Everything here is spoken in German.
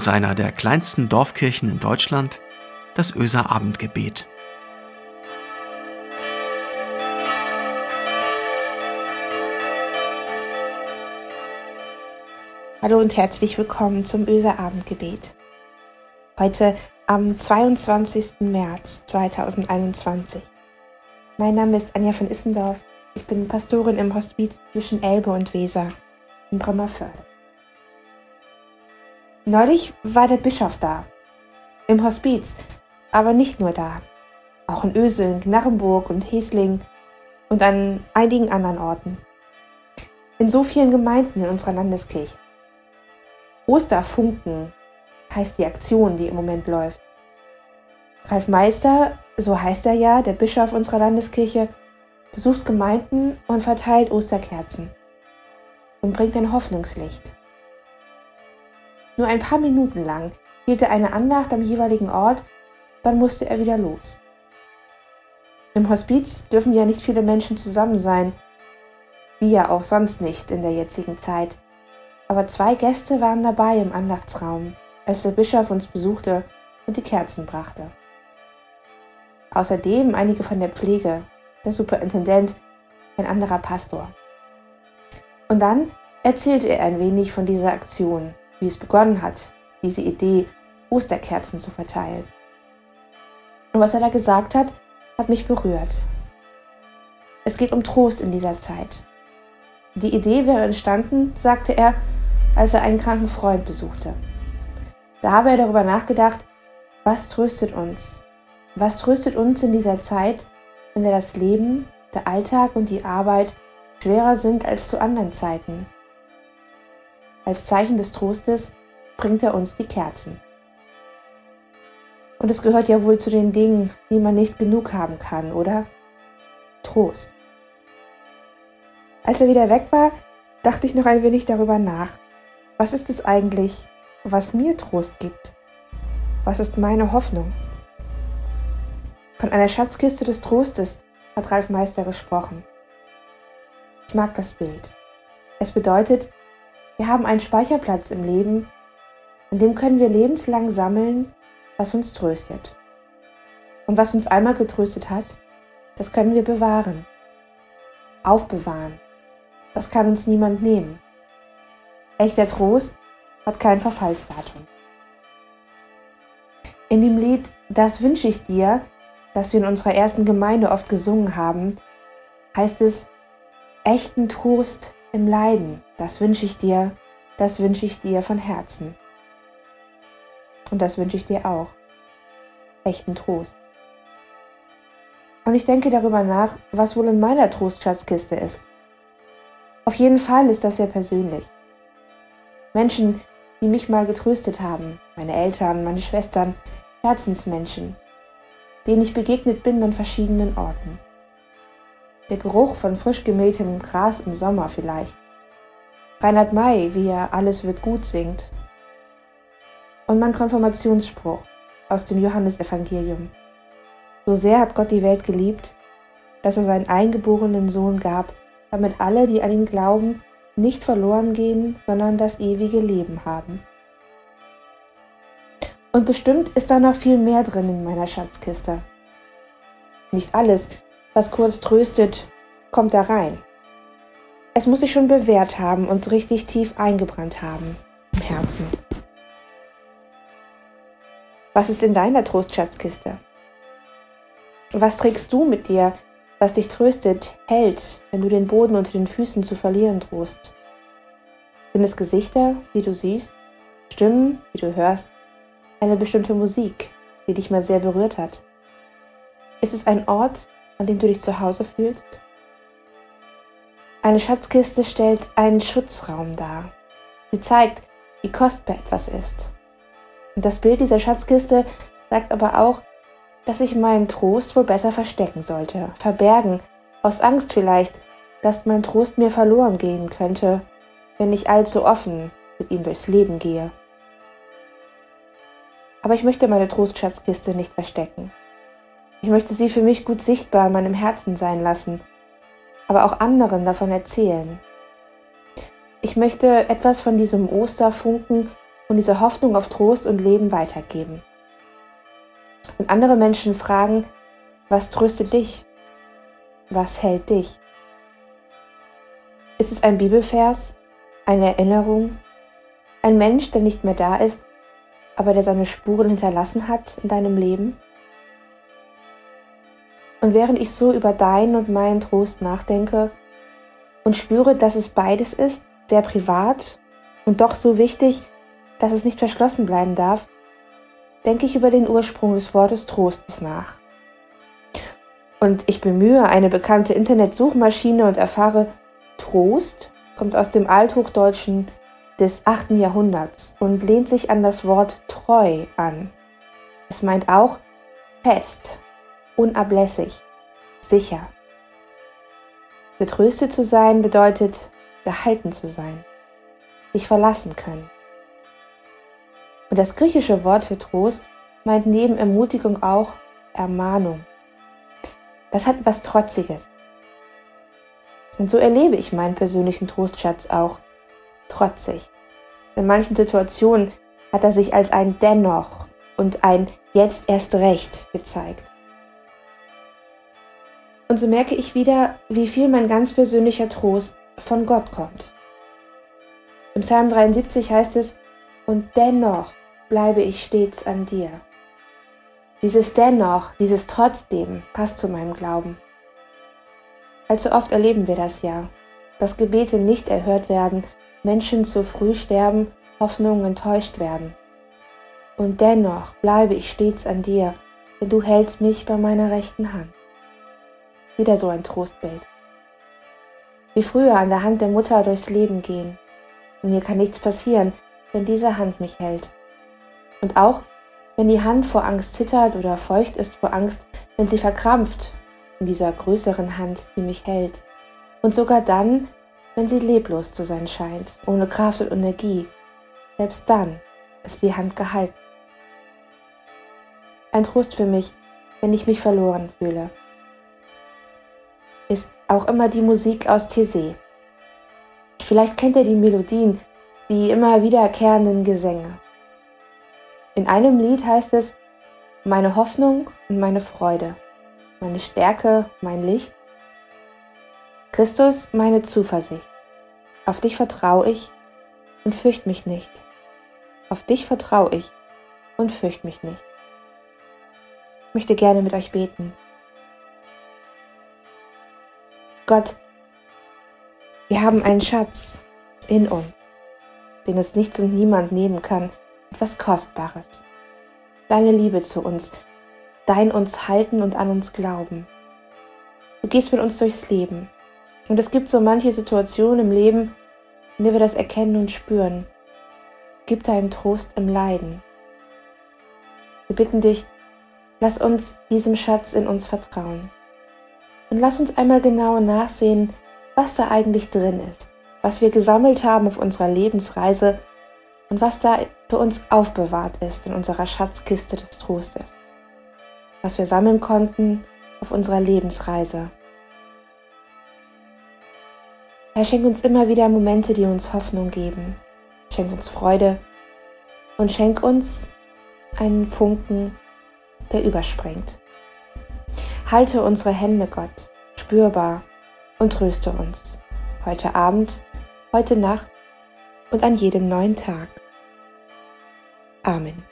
aus einer der kleinsten Dorfkirchen in Deutschland, das Öser Abendgebet. Hallo und herzlich willkommen zum Öser Abendgebet. Heute am 22. März 2021. Mein Name ist Anja von Issendorf. Ich bin Pastorin im Hospiz zwischen Elbe und Weser in Bremerförde. Neulich war der Bischof da. Im Hospiz, aber nicht nur da. Auch in Öseln, Gnarrenburg und Hesling und an einigen anderen Orten. In so vielen Gemeinden in unserer Landeskirche. Osterfunken heißt die Aktion, die im Moment läuft. Ralf Meister, so heißt er ja, der Bischof unserer Landeskirche, besucht Gemeinden und verteilt Osterkerzen und bringt ein Hoffnungslicht. Nur ein paar Minuten lang hielt er eine Andacht am jeweiligen Ort, dann musste er wieder los. Im Hospiz dürfen ja nicht viele Menschen zusammen sein, wie ja auch sonst nicht in der jetzigen Zeit aber zwei Gäste waren dabei im Andachtsraum, als der Bischof uns besuchte und die Kerzen brachte. Außerdem einige von der Pflege, der Superintendent, ein anderer Pastor. Und dann erzählte er ein wenig von dieser Aktion, wie es begonnen hat, diese Idee, Osterkerzen zu verteilen. Und was er da gesagt hat, hat mich berührt. Es geht um Trost in dieser Zeit. Die Idee wäre entstanden, sagte er, als er einen kranken Freund besuchte. Da habe er darüber nachgedacht, was tröstet uns? Was tröstet uns in dieser Zeit, in der das Leben, der Alltag und die Arbeit schwerer sind als zu anderen Zeiten? Als Zeichen des Trostes bringt er uns die Kerzen. Und es gehört ja wohl zu den Dingen, die man nicht genug haben kann, oder? Trost. Als er wieder weg war, dachte ich noch ein wenig darüber nach. Was ist es eigentlich, was mir Trost gibt? Was ist meine Hoffnung? Von einer Schatzkiste des Trostes hat Ralf Meister gesprochen. Ich mag das Bild. Es bedeutet, wir haben einen Speicherplatz im Leben, in dem können wir lebenslang sammeln, was uns tröstet. Und was uns einmal getröstet hat, das können wir bewahren, aufbewahren. Das kann uns niemand nehmen. Echter Trost hat kein Verfallsdatum. In dem Lied Das wünsche ich dir, das wir in unserer ersten Gemeinde oft gesungen haben, heißt es, echten Trost im Leiden, das wünsche ich dir, das wünsche ich dir von Herzen. Und das wünsche ich dir auch. Echten Trost. Und ich denke darüber nach, was wohl in meiner Trostschatzkiste ist. Auf jeden Fall ist das sehr persönlich. Menschen, die mich mal getröstet haben, meine Eltern, meine Schwestern, Herzensmenschen, denen ich begegnet bin an verschiedenen Orten. Der Geruch von frisch gemähtem Gras im Sommer vielleicht. Reinhard May, wie er Alles wird gut singt. Und mein Konfirmationsspruch aus dem Johannesevangelium. So sehr hat Gott die Welt geliebt, dass er seinen eingeborenen Sohn gab, damit alle, die an ihn glauben, nicht verloren gehen, sondern das ewige Leben haben. Und bestimmt ist da noch viel mehr drin in meiner Schatzkiste. Nicht alles, was kurz tröstet, kommt da rein. Es muss sich schon bewährt haben und richtig tief eingebrannt haben im Herzen. Was ist in deiner Trostschatzkiste? Was trägst du mit dir, was dich tröstet, hält, wenn du den Boden unter den Füßen zu verlieren drohst. Sind es Gesichter, die du siehst, Stimmen, die du hörst, eine bestimmte Musik, die dich mal sehr berührt hat? Ist es ein Ort, an dem du dich zu Hause fühlst? Eine Schatzkiste stellt einen Schutzraum dar. Sie zeigt, wie kostbar etwas ist. Und das Bild dieser Schatzkiste sagt aber auch, dass ich meinen Trost wohl besser verstecken sollte, verbergen, aus Angst vielleicht, dass mein Trost mir verloren gehen könnte, wenn ich allzu offen mit ihm durchs Leben gehe. Aber ich möchte meine Trostschatzkiste nicht verstecken. Ich möchte sie für mich gut sichtbar in meinem Herzen sein lassen, aber auch anderen davon erzählen. Ich möchte etwas von diesem Osterfunken und diese Hoffnung auf Trost und Leben weitergeben. Und andere Menschen fragen, was tröstet dich? Was hält dich? Ist es ein Bibelvers, eine Erinnerung, ein Mensch, der nicht mehr da ist, aber der seine Spuren hinterlassen hat in deinem Leben? Und während ich so über deinen und meinen Trost nachdenke und spüre, dass es beides ist, sehr privat und doch so wichtig, dass es nicht verschlossen bleiben darf, denke ich über den Ursprung des Wortes Trostes nach. Und ich bemühe eine bekannte Internetsuchmaschine und erfahre, Trost kommt aus dem Althochdeutschen des 8. Jahrhunderts und lehnt sich an das Wort treu an. Es meint auch fest, unablässig, sicher. Getröstet zu sein bedeutet gehalten zu sein, sich verlassen können. Und das griechische Wort für Trost meint neben Ermutigung auch Ermahnung. Das hat was Trotziges. Und so erlebe ich meinen persönlichen Trostschatz auch trotzig. In manchen Situationen hat er sich als ein Dennoch und ein Jetzt erst recht gezeigt. Und so merke ich wieder, wie viel mein ganz persönlicher Trost von Gott kommt. Im Psalm 73 heißt es, und dennoch bleibe ich stets an dir. Dieses dennoch, dieses trotzdem passt zu meinem Glauben. Allzu oft erleben wir das ja, dass Gebete nicht erhört werden, Menschen zu früh sterben, Hoffnungen enttäuscht werden. Und dennoch bleibe ich stets an dir, denn du hältst mich bei meiner rechten Hand. Wieder so ein Trostbild. Wie früher an der Hand der Mutter durchs Leben gehen. Und mir kann nichts passieren, wenn diese Hand mich hält. Und auch, wenn die Hand vor Angst zittert oder feucht ist vor Angst, wenn sie verkrampft in dieser größeren Hand, die mich hält. Und sogar dann, wenn sie leblos zu sein scheint, ohne Kraft und Energie. Selbst dann ist die Hand gehalten. Ein Trost für mich, wenn ich mich verloren fühle, ist auch immer die Musik aus Tese. Vielleicht kennt ihr die Melodien, die immer wiederkehrenden Gesänge. In einem Lied heißt es, meine Hoffnung und meine Freude, meine Stärke, mein Licht, Christus, meine Zuversicht. Auf dich vertraue ich und fürcht mich nicht. Auf dich vertraue ich und fürcht mich nicht. Ich möchte gerne mit euch beten. Gott, wir haben einen Schatz in uns, den uns nichts und niemand nehmen kann etwas Kostbares. Deine Liebe zu uns, dein uns halten und an uns glauben. Du gehst mit uns durchs Leben. Und es gibt so manche Situationen im Leben, in der wir das erkennen und spüren. Gib deinen Trost im Leiden. Wir bitten dich, lass uns diesem Schatz in uns vertrauen. Und lass uns einmal genau nachsehen, was da eigentlich drin ist, was wir gesammelt haben auf unserer Lebensreise und was da für uns aufbewahrt ist in unserer Schatzkiste des Trostes, was wir sammeln konnten auf unserer Lebensreise. Herr, schenk uns immer wieder Momente, die uns Hoffnung geben, schenk uns Freude und schenk uns einen Funken, der überspringt. Halte unsere Hände, Gott, spürbar und tröste uns. Heute Abend, heute Nacht und an jedem neuen Tag. Amen.